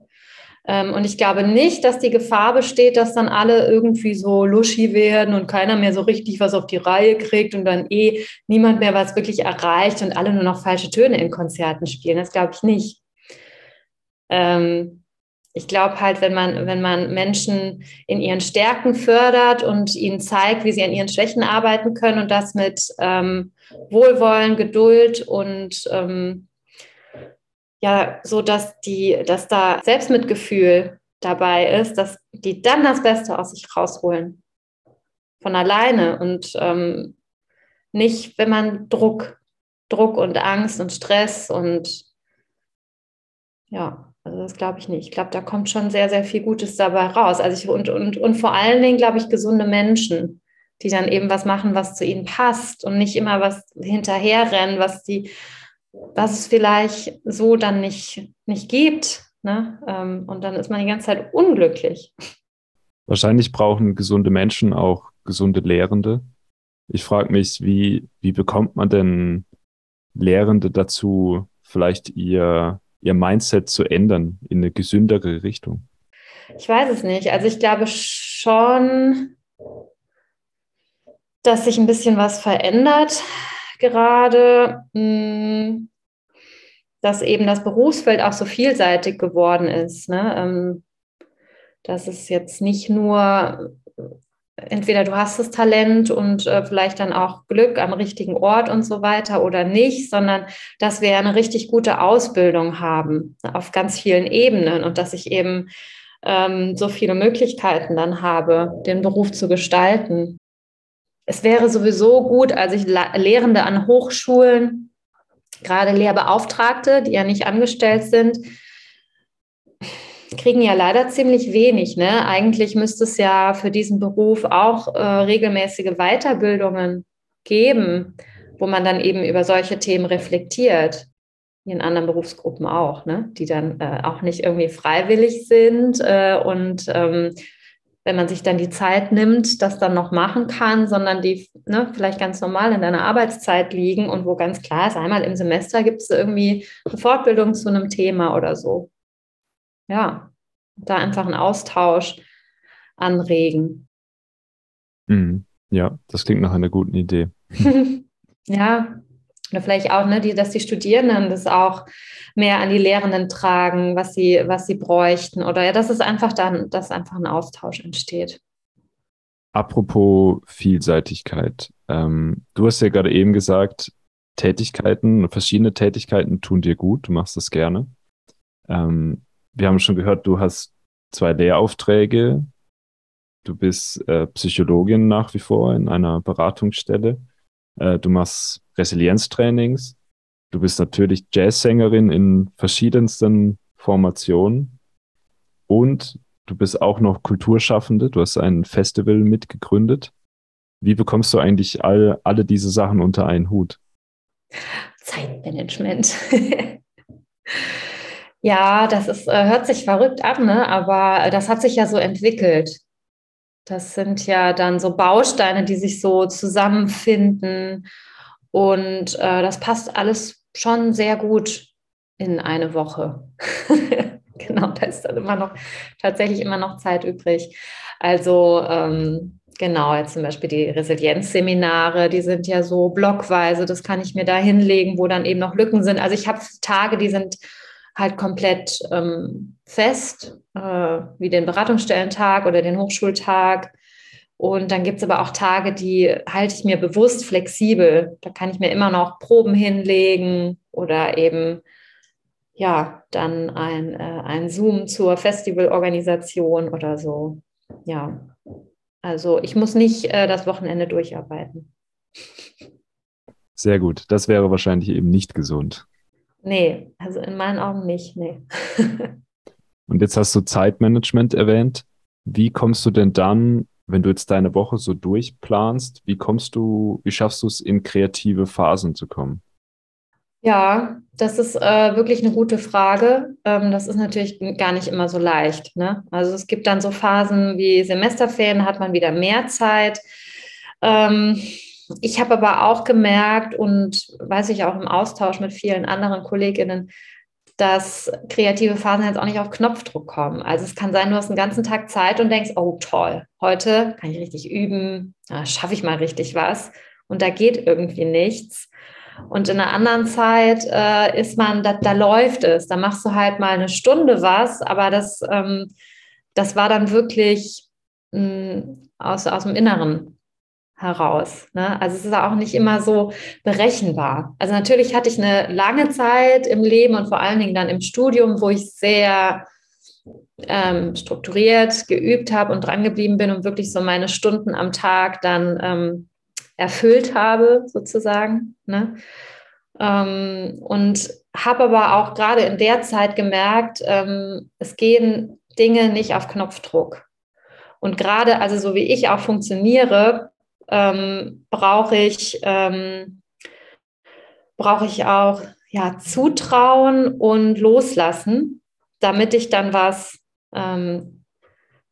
Ähm, und ich glaube nicht, dass die Gefahr besteht, dass dann alle irgendwie so luschi werden und keiner mehr so richtig was auf die Reihe kriegt und dann eh niemand mehr was wirklich erreicht und alle nur noch falsche Töne in Konzerten spielen. Das glaube ich nicht. Ähm, ich glaube halt, wenn man, wenn man Menschen in ihren Stärken fördert und ihnen zeigt, wie sie an ihren Schwächen arbeiten können und das mit ähm, Wohlwollen, Geduld und ähm, ja, so dass die, dass da Selbstmitgefühl dabei ist, dass die dann das Beste aus sich rausholen. Von alleine und ähm, nicht, wenn man Druck, Druck und Angst und Stress und ja, also das glaube ich nicht. Ich glaube, da kommt schon sehr, sehr viel Gutes dabei raus. Also ich, und, und, und vor allen Dingen, glaube ich, gesunde Menschen, die dann eben was machen, was zu ihnen passt und nicht immer was hinterherrennen, was die, was es vielleicht so dann nicht, nicht gibt. Ne? Ähm, und dann ist man die ganze Zeit unglücklich. Wahrscheinlich brauchen gesunde Menschen auch gesunde Lehrende. Ich frage mich, wie, wie bekommt man denn Lehrende dazu, vielleicht ihr ihr Mindset zu ändern in eine gesündere Richtung? Ich weiß es nicht. Also ich glaube schon, dass sich ein bisschen was verändert gerade, hm, dass eben das Berufsfeld auch so vielseitig geworden ist. Ne? Ähm, dass es jetzt nicht nur entweder du hast das Talent und äh, vielleicht dann auch Glück am richtigen Ort und so weiter oder nicht, sondern dass wir eine richtig gute Ausbildung haben auf ganz vielen Ebenen und dass ich eben ähm, so viele Möglichkeiten dann habe, den Beruf zu gestalten. Es wäre sowieso gut, also ich Lehrende an Hochschulen, gerade Lehrbeauftragte, die ja nicht angestellt sind, kriegen ja leider ziemlich wenig. Ne? Eigentlich müsste es ja für diesen Beruf auch äh, regelmäßige Weiterbildungen geben, wo man dann eben über solche Themen reflektiert. Wie in anderen Berufsgruppen auch, ne? die dann äh, auch nicht irgendwie freiwillig sind äh, und ähm, wenn man sich dann die Zeit nimmt, das dann noch machen kann, sondern die ne, vielleicht ganz normal in deiner Arbeitszeit liegen und wo ganz klar ist, einmal im Semester gibt es irgendwie eine Fortbildung zu einem Thema oder so ja, da einfach einen Austausch anregen. Mhm. Ja, das klingt nach einer guten Idee. ja, oder vielleicht auch, ne, die, dass die Studierenden das auch mehr an die Lehrenden tragen, was sie, was sie bräuchten. Oder ja, dass es einfach dann, dass einfach ein Austausch entsteht. Apropos Vielseitigkeit. Ähm, du hast ja gerade eben gesagt, Tätigkeiten, verschiedene Tätigkeiten tun dir gut, du machst das gerne. Ähm, wir haben schon gehört, du hast zwei Lehraufträge. Du bist äh, Psychologin nach wie vor in einer Beratungsstelle. Äh, du machst Resilienztrainings. Du bist natürlich Jazzsängerin in verschiedensten Formationen. Und du bist auch noch Kulturschaffende. Du hast ein Festival mitgegründet. Wie bekommst du eigentlich all, alle diese Sachen unter einen Hut? Zeitmanagement. Ja, das ist, äh, hört sich verrückt an, ne? aber das hat sich ja so entwickelt. Das sind ja dann so Bausteine, die sich so zusammenfinden. Und äh, das passt alles schon sehr gut in eine Woche. genau, da ist dann immer noch tatsächlich immer noch Zeit übrig. Also ähm, genau, jetzt zum Beispiel die Resilienzseminare, die sind ja so blockweise, das kann ich mir da hinlegen, wo dann eben noch Lücken sind. Also ich habe Tage, die sind halt komplett ähm, fest, äh, wie den Beratungsstellentag oder den Hochschultag. Und dann gibt es aber auch Tage, die halte ich mir bewusst flexibel. Da kann ich mir immer noch Proben hinlegen oder eben ja, dann ein, äh, ein Zoom zur Festivalorganisation oder so. Ja, also ich muss nicht äh, das Wochenende durcharbeiten. Sehr gut. Das wäre wahrscheinlich eben nicht gesund. Nee, also in meinen Augen nicht, nee. Und jetzt hast du Zeitmanagement erwähnt. Wie kommst du denn dann, wenn du jetzt deine Woche so durchplanst, wie kommst du, wie schaffst du es, in kreative Phasen zu kommen? Ja, das ist äh, wirklich eine gute Frage. Ähm, das ist natürlich gar nicht immer so leicht. Ne? Also es gibt dann so Phasen wie Semesterferien, hat man wieder mehr Zeit. Ähm, ich habe aber auch gemerkt und weiß ich auch im Austausch mit vielen anderen Kolleginnen, dass kreative Phasen jetzt auch nicht auf Knopfdruck kommen. Also es kann sein, du hast einen ganzen Tag Zeit und denkst, oh toll, heute kann ich richtig üben, schaffe ich mal richtig was. Und da geht irgendwie nichts. Und in einer anderen Zeit äh, ist man, da, da, läuft es. Da machst du halt mal eine Stunde was, aber das, ähm, das war dann wirklich mh, mm, aus, aus dem Inneren heraus. Ne? Also es ist auch nicht immer so berechenbar. Also natürlich hatte ich eine lange Zeit im Leben und vor allen Dingen dann im Studium, wo ich sehr ähm, strukturiert geübt habe und drangeblieben bin und wirklich so meine Stunden am Tag dann ähm, erfüllt habe, sozusagen. Ne? Ähm, und habe aber auch gerade in der Zeit gemerkt, ähm, es gehen Dinge nicht auf Knopfdruck. Und gerade, also so wie ich auch funktioniere, ähm, brauche ich, ähm, brauche ich auch ja, Zutrauen und Loslassen, damit ich dann was, ähm,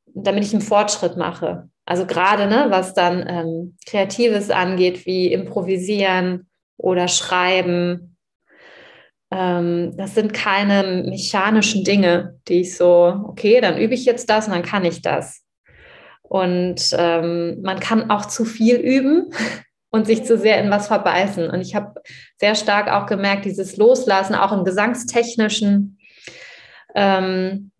damit ich einen Fortschritt mache. Also gerade, ne, was dann ähm, Kreatives angeht, wie Improvisieren oder Schreiben. Ähm, das sind keine mechanischen Dinge, die ich so, okay, dann übe ich jetzt das und dann kann ich das. Und ähm, man kann auch zu viel üben und sich zu sehr in was verbeißen. Und ich habe sehr stark auch gemerkt, dieses Loslassen, auch im Gesangstechnischen, ähm,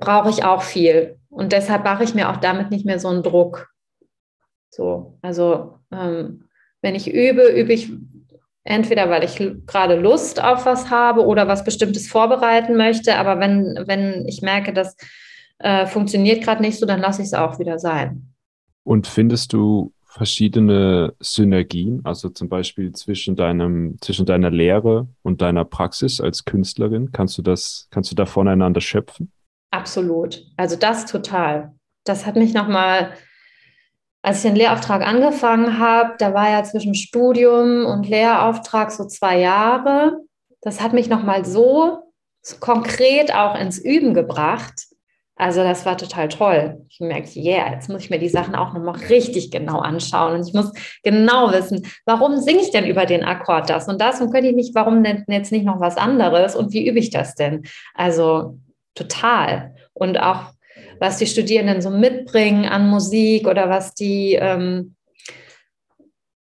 brauche ich auch viel. Und deshalb mache ich mir auch damit nicht mehr so einen Druck. So, also ähm, wenn ich übe, übe ich entweder, weil ich gerade Lust auf was habe oder was Bestimmtes vorbereiten möchte. Aber wenn, wenn ich merke, das äh, funktioniert gerade nicht so, dann lasse ich es auch wieder sein. Und findest du verschiedene Synergien, also zum Beispiel zwischen deinem, zwischen deiner Lehre und deiner Praxis als Künstlerin? Kannst du das, kannst du da voneinander schöpfen? Absolut. Also das total. Das hat mich nochmal, als ich den Lehrauftrag angefangen habe, da war ja zwischen Studium und Lehrauftrag so zwei Jahre. Das hat mich nochmal so, so konkret auch ins Üben gebracht. Also das war total toll. Ich merkte, yeah, jetzt muss ich mir die Sachen auch nochmal richtig genau anschauen und ich muss genau wissen, warum singe ich denn über den Akkord das und das und könnte ich nicht, warum denn jetzt nicht noch was anderes und wie übe ich das denn? Also total. Und auch, was die Studierenden so mitbringen an Musik oder was die, ähm,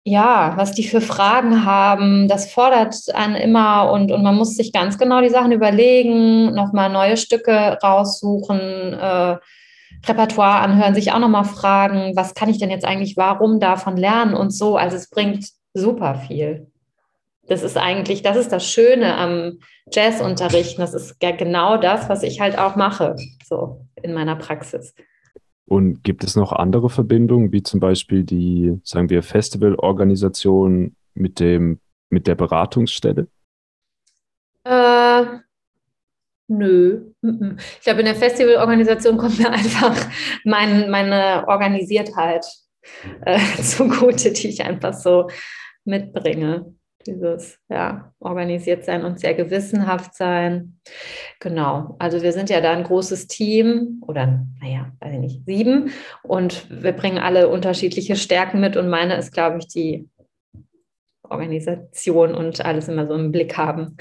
ja, was die für Fragen haben, das fordert einen immer und, und man muss sich ganz genau die Sachen überlegen, nochmal neue Stücke raussuchen, äh, Repertoire anhören, sich auch nochmal fragen, was kann ich denn jetzt eigentlich, warum davon lernen und so. Also es bringt super viel das ist eigentlich, das ist das Schöne am Jazzunterrichten. Das ist ja genau das, was ich halt auch mache, so in meiner Praxis. Und gibt es noch andere Verbindungen, wie zum Beispiel die, sagen wir, Festivalorganisation mit dem, mit der Beratungsstelle? Äh, nö. Ich glaube, in der Festivalorganisation kommt mir einfach mein, meine Organisiertheit äh, zugute, die ich einfach so mitbringe dieses ja, organisiert sein und sehr gewissenhaft sein. Genau, also wir sind ja da ein großes Team oder naja, weiß ich nicht, sieben und wir bringen alle unterschiedliche Stärken mit und meine ist, glaube ich, die Organisation und alles immer so im Blick haben.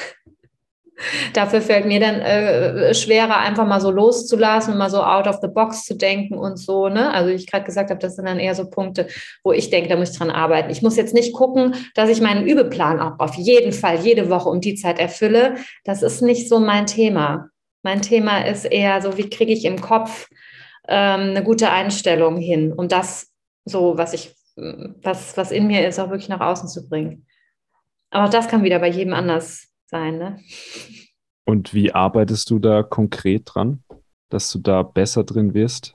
Dafür fällt mir dann äh, schwerer, einfach mal so loszulassen und mal so out of the box zu denken und so. Ne? Also ich gerade gesagt habe, das sind dann eher so Punkte, wo ich denke, da muss ich dran arbeiten. Ich muss jetzt nicht gucken, dass ich meinen Übeplan auch auf jeden Fall jede Woche um die Zeit erfülle. Das ist nicht so mein Thema. Mein Thema ist eher so, wie kriege ich im Kopf ähm, eine gute Einstellung hin, um das so, was ich, was, was in mir ist, auch wirklich nach außen zu bringen. Aber das kann wieder bei jedem anders sein. Ne? Und wie arbeitest du da konkret dran, dass du da besser drin wirst?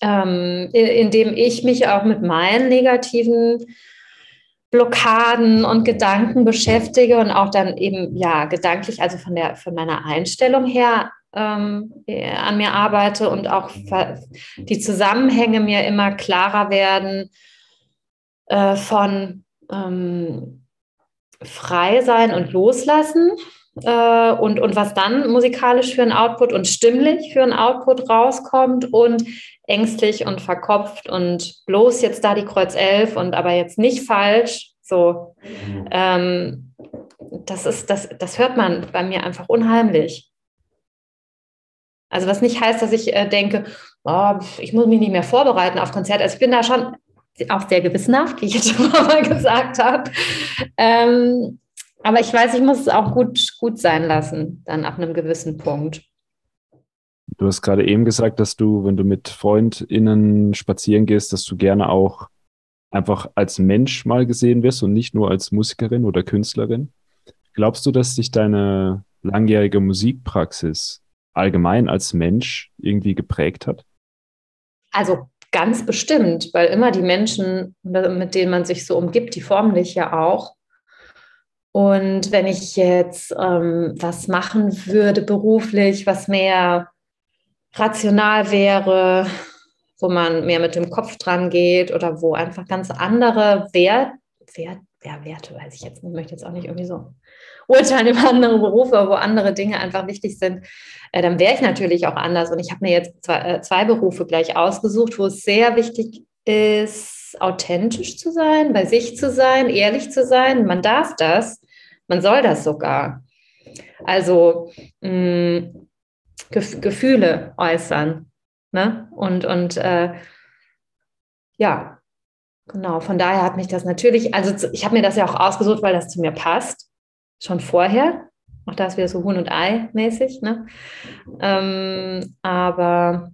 Ähm, indem ich mich auch mit meinen negativen Blockaden und Gedanken beschäftige und auch dann eben ja gedanklich, also von der von meiner Einstellung her ähm, an mir arbeite und auch die Zusammenhänge mir immer klarer werden äh, von ähm, frei sein und loslassen äh, und, und was dann musikalisch für ein Output und stimmlich für ein Output rauskommt und ängstlich und verkopft und bloß jetzt da die Kreuz 11 und aber jetzt nicht falsch. So, ähm, das ist, das, das hört man bei mir einfach unheimlich. Also was nicht heißt, dass ich äh, denke, oh, ich muss mich nicht mehr vorbereiten auf Konzerte. Also ich bin da schon auch sehr gewissenhaft, wie ich jetzt schon mal gesagt habe. Ähm, aber ich weiß, ich muss es auch gut, gut sein lassen, dann ab einem gewissen Punkt. Du hast gerade eben gesagt, dass du, wenn du mit FreundInnen spazieren gehst, dass du gerne auch einfach als Mensch mal gesehen wirst und nicht nur als Musikerin oder Künstlerin. Glaubst du, dass sich deine langjährige Musikpraxis allgemein als Mensch irgendwie geprägt hat? Also ganz bestimmt, weil immer die Menschen, mit denen man sich so umgibt, die formen dich ja auch. Und wenn ich jetzt ähm, was machen würde beruflich, was mehr rational wäre, wo man mehr mit dem Kopf dran geht oder wo einfach ganz andere Wert, Wert, ja, Werte, weiß ich jetzt nicht, möchte jetzt auch nicht irgendwie so urteilen über andere Berufe, wo andere Dinge einfach wichtig sind, äh, dann wäre ich natürlich auch anders. Und ich habe mir jetzt zwei, äh, zwei Berufe gleich ausgesucht, wo es sehr wichtig ist, authentisch zu sein, bei sich zu sein, ehrlich zu sein. Man darf das, man soll das sogar. Also mh, mm, Gef Gefühle äußern. Ne? Und, und äh, ja, genau, von daher hat mich das natürlich, also ich habe mir das ja auch ausgesucht, weil das zu mir passt schon vorher. Auch da ist wieder so Huhn und Ei mäßig. Ne? Ähm, aber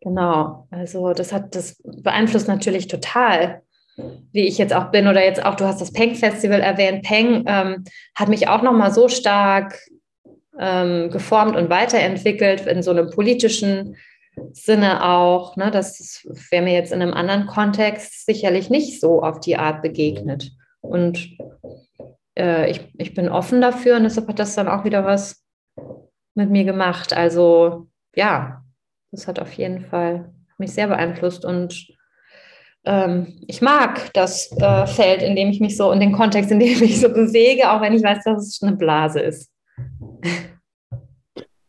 genau, also das hat, das beeinflusst natürlich total, wie ich jetzt auch bin. Oder jetzt auch, du hast das Peng Festival erwähnt. Peng ähm, hat mich auch nochmal so stark ähm, geformt und weiterentwickelt in so einem politischen Sinne auch. Ne? Das wäre mir jetzt in einem anderen Kontext sicherlich nicht so auf die Art begegnet. Und äh, ich, ich bin offen dafür und deshalb hat das dann auch wieder was mit mir gemacht. Also ja, das hat auf jeden Fall mich sehr beeinflusst und ähm, ich mag das äh, Feld, in dem ich mich so, in den Kontext, in dem ich mich so bewege, auch wenn ich weiß, dass es eine Blase ist.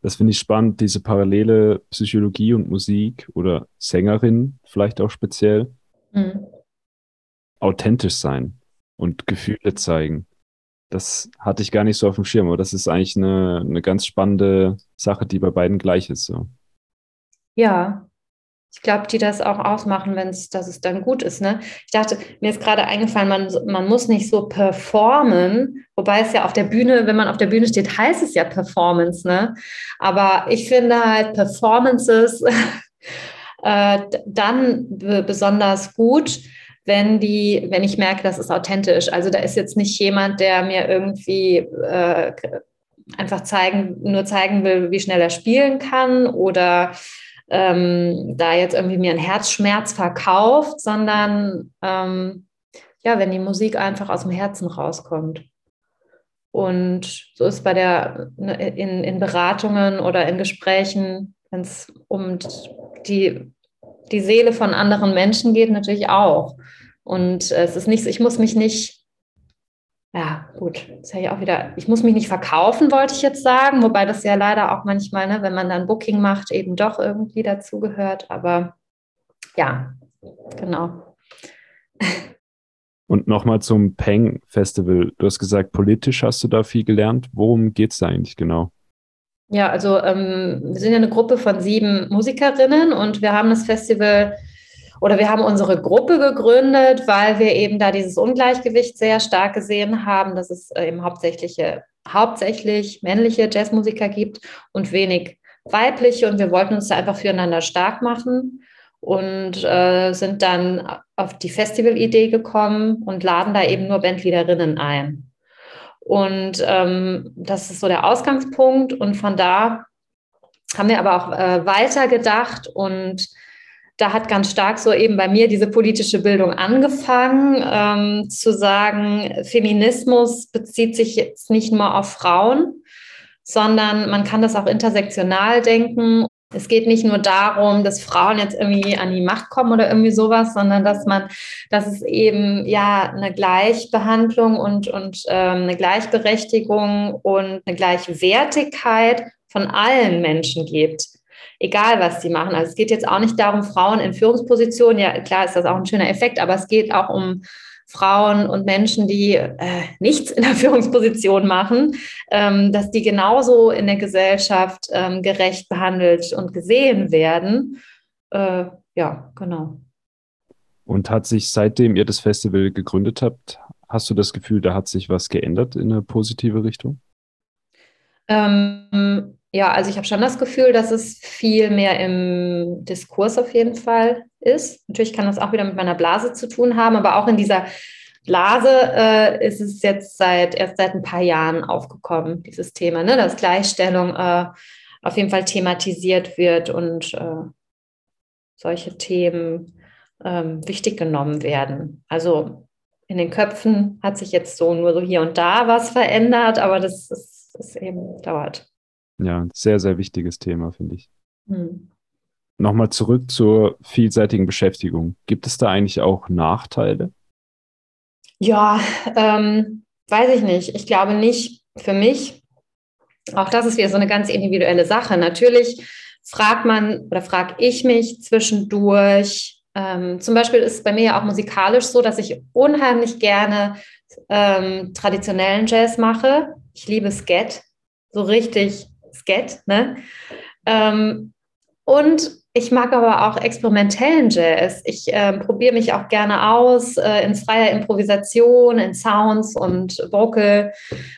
Das finde ich spannend, diese parallele Psychologie und Musik oder Sängerin vielleicht auch speziell. Mhm. Authentisch sein und Gefühle zeigen. Das hatte ich gar nicht so auf dem Schirm, aber das ist eigentlich eine, eine ganz spannende Sache, die bei beiden gleich ist. So. Ja, ich glaube, die das auch ausmachen, wenn es, dann gut ist. Ne? Ich dachte, mir ist gerade eingefallen, man, man muss nicht so performen, wobei es ja auf der Bühne, wenn man auf der Bühne steht, heißt es ja Performance. Ne? Aber ich finde halt Performances äh, dann besonders gut, wenn die, wenn ich merke, das ist authentisch. Also da ist jetzt nicht jemand, der mir irgendwie äh, einfach zeigen, nur zeigen will, wie schnell er spielen kann oder ähm, da jetzt irgendwie mir einen Herzschmerz verkauft, sondern ähm, ja, wenn die Musik einfach aus dem Herzen rauskommt. Und so ist bei der ne, in, in Beratungen oder in Gesprächen, wenn es um die die Seele von anderen Menschen geht natürlich auch. Und es ist nicht, ich muss mich nicht, ja, gut, das habe ich auch wieder, ich muss mich nicht verkaufen, wollte ich jetzt sagen, wobei das ja leider auch manchmal, ne, wenn man dann Booking macht, eben doch irgendwie dazugehört. Aber ja, genau. Und nochmal zum Peng Festival. Du hast gesagt, politisch hast du da viel gelernt. Worum geht es da eigentlich genau? Ja, also ähm, wir sind ja eine Gruppe von sieben Musikerinnen und wir haben das Festival oder wir haben unsere Gruppe gegründet, weil wir eben da dieses Ungleichgewicht sehr stark gesehen haben, dass es äh, eben hauptsächliche, hauptsächlich männliche Jazzmusiker gibt und wenig weibliche und wir wollten uns da einfach füreinander stark machen und äh, sind dann auf die Festivalidee gekommen und laden da eben nur Bandleaderinnen ein. Und ähm, das ist so der Ausgangspunkt. Und von da haben wir aber auch äh, weiter gedacht und da hat ganz stark so eben bei mir diese politische Bildung angefangen, ähm, zu sagen, Feminismus bezieht sich jetzt nicht nur auf Frauen, sondern man kann das auch intersektional denken es geht nicht nur darum, dass Frauen jetzt irgendwie an die Macht kommen oder irgendwie sowas, sondern dass man, dass es eben ja eine Gleichbehandlung und, und ähm, eine Gleichberechtigung und eine Gleichwertigkeit von allen Menschen gibt. Egal, was sie machen. Also es geht jetzt auch nicht darum, Frauen in Führungspositionen, ja klar ist das auch ein schöner Effekt, aber es geht auch um Frauen und Menschen, die äh, nichts in der Führungsposition machen, ähm, dass die genauso in der Gesellschaft ähm, gerecht behandelt und gesehen werden. Äh, ja, genau. Und hat sich seitdem ihr das Festival gegründet habt, hast du das Gefühl, da hat sich was geändert in eine positive Richtung? Ähm, ja, also ich habe schon das Gefühl, dass es viel mehr im Diskurs auf jeden Fall ist. Natürlich kann das auch wieder mit meiner Blase zu tun haben, aber auch in dieser Blase äh, ist es jetzt seit erst seit ein paar Jahren aufgekommen, dieses Thema, ne? dass Gleichstellung äh, auf jeden Fall thematisiert wird und äh, solche Themen ähm, wichtig genommen werden. Also in den Köpfen hat sich jetzt so nur so hier und da was verändert, aber das, das, das eben dauert. Ja, sehr, sehr wichtiges Thema, finde ich. Hm. Nochmal zurück zur vielseitigen Beschäftigung. Gibt es da eigentlich auch Nachteile? Ja, ähm, weiß ich nicht. Ich glaube nicht für mich. Auch das ist wieder so eine ganz individuelle Sache. Natürlich fragt man oder frage ich mich zwischendurch. Ähm, zum Beispiel ist es bei mir ja auch musikalisch so, dass ich unheimlich gerne ähm, traditionellen Jazz mache. Ich liebe Skat, so richtig Skat. Ne? Ähm, und ich mag aber auch experimentellen Jazz. Ich äh, probiere mich auch gerne aus äh, in freier Improvisation, in Sounds und Vocal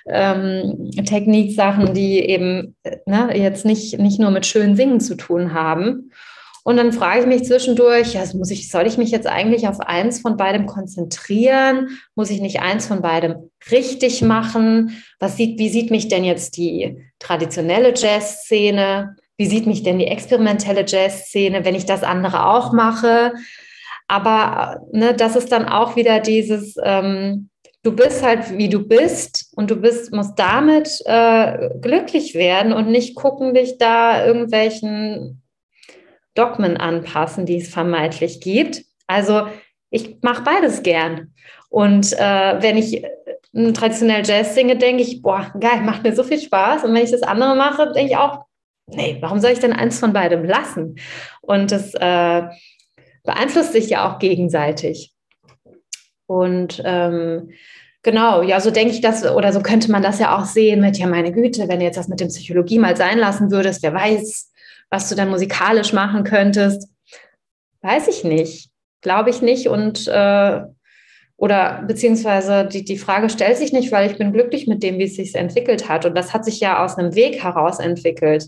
ähm, Techniksachen, die eben äh, ne, jetzt nicht, nicht nur mit schönen Singen zu tun haben. Und dann frage ich mich zwischendurch, ja, muss ich, soll ich mich jetzt eigentlich auf eins von beidem konzentrieren? Muss ich nicht eins von beidem richtig machen? Was sieht, wie sieht mich denn jetzt die traditionelle Jazzszene? Wie sieht mich denn die experimentelle Jazzszene, wenn ich das andere auch mache? Aber ne, das ist dann auch wieder dieses, ähm, du bist halt wie du bist und du bist, musst damit äh, glücklich werden und nicht gucken, dich da irgendwelchen Dogmen anpassen, die es vermeintlich gibt. Also ich mache beides gern. Und äh, wenn ich traditionell Jazz singe, denke ich, boah, geil, macht mir so viel Spaß. Und wenn ich das andere mache, denke ich auch, nee, warum soll ich denn eins von beidem lassen? Und das äh, beeinflusst sich ja auch gegenseitig. Und ähm, genau, ja, so denke ich das, oder so könnte man das ja auch sehen mit, ja, meine Güte, wenn du jetzt das mit dem Psychologie mal sein lassen würdest, wer weiß, was du dann musikalisch machen könntest. Weiß ich nicht. Glaube ich nicht. Und äh, oder beziehungsweise die, die Frage stellt sich nicht, weil ich bin glücklich mit dem, wie es sich entwickelt hat. Und das hat sich ja aus einem Weg heraus entwickelt,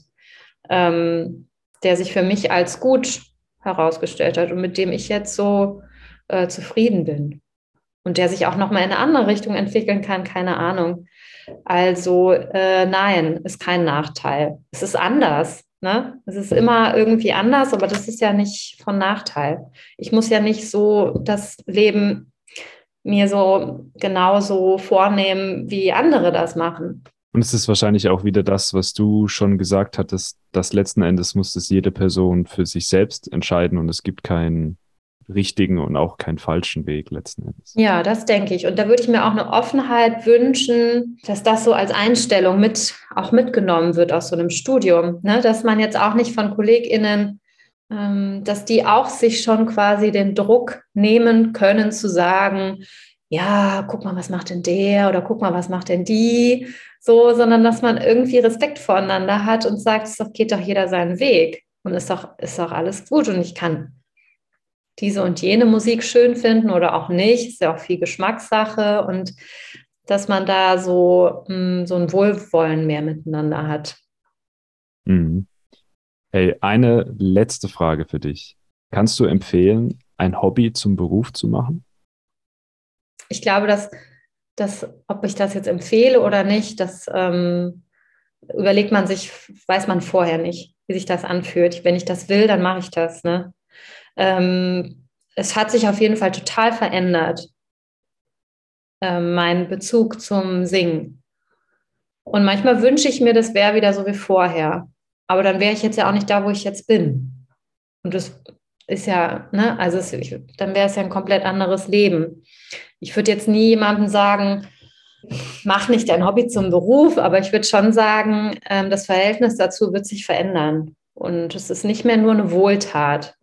ähm, der sich für mich als gut herausgestellt hat und mit dem ich jetzt so äh, zufrieden bin. Und der sich auch nochmal in eine andere Richtung entwickeln kann, keine Ahnung. Also äh, nein, ist kein Nachteil. Es ist anders. Ne? Es ist immer irgendwie anders, aber das ist ja nicht von Nachteil. Ich muss ja nicht so das Leben mir so genauso vornehmen, wie andere das machen. Und es ist wahrscheinlich auch wieder das, was du schon gesagt hattest, dass letzten Endes muss es jede Person für sich selbst entscheiden und es gibt keinen richtigen und auch keinen falschen Weg letzten Endes. Ja, das denke ich. Und da würde ich mir auch eine Offenheit wünschen, dass das so als Einstellung mit auch mitgenommen wird aus so einem Studium. Ne? Dass man jetzt auch nicht von KollegInnen, ähm, dass die auch sich schon quasi den Druck nehmen können zu sagen, ja, guck mal, was macht denn der oder guck mal, was macht denn die, so, sondern dass man irgendwie Respekt voreinander hat und sagt, es geht doch jeder seinen Weg und ist doch, ist doch alles gut und ich kann diese und jene Musik schön finden oder auch nicht, ist ja auch viel Geschmackssache und dass man da so, mh, mm, so ein Wohlwollen mehr miteinander hat. Mhm. Hey, eine letzte Frage für dich. Kannst du empfehlen, ein Hobby zum Beruf zu machen? Ich glaube, dass, dass ob ich das jetzt empfehle oder nicht, das ähm, überlegt man sich, weiß man vorher nicht, wie sich das anfühlt. Wenn ich das will, dann mache ich das. Ne? Ähm, es hat sich auf jeden Fall total verändert, äh, mein Bezug zum Singen. Und manchmal wünsche ich mir, das wäre wieder so wie vorher. Aber dann wäre ich jetzt ja auch nicht da, wo ich jetzt bin. Und das ist ja, ne, also es, ich, dann wäre es ja ein komplett anderes Leben. Ich würde jetzt nie jemandem sagen, mach nicht dein Hobby zum Beruf, aber ich würde schon sagen, ähm, das Verhältnis dazu wird sich verändern. Und es ist nicht mehr nur eine Wohltat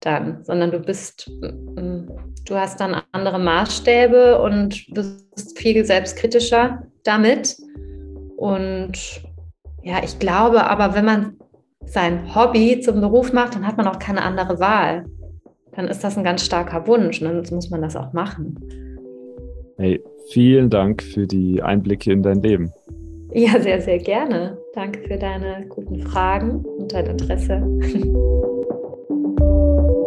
dann, sondern du bist, mm, du hast dann andere Maßstäbe und bist viel selbstkritischer damit. Und ja, ich glaube aber, wenn man sein Hobby zum Beruf macht, dann hat man auch keine andere Wahl. Dann ist das ein ganz starker Wunsch und dann muss man das auch machen. Hey, vielen Dank für die Einblicke in dein Leben. Ja, sehr, sehr gerne. Danke für deine guten Fragen und dein Interesse. thank you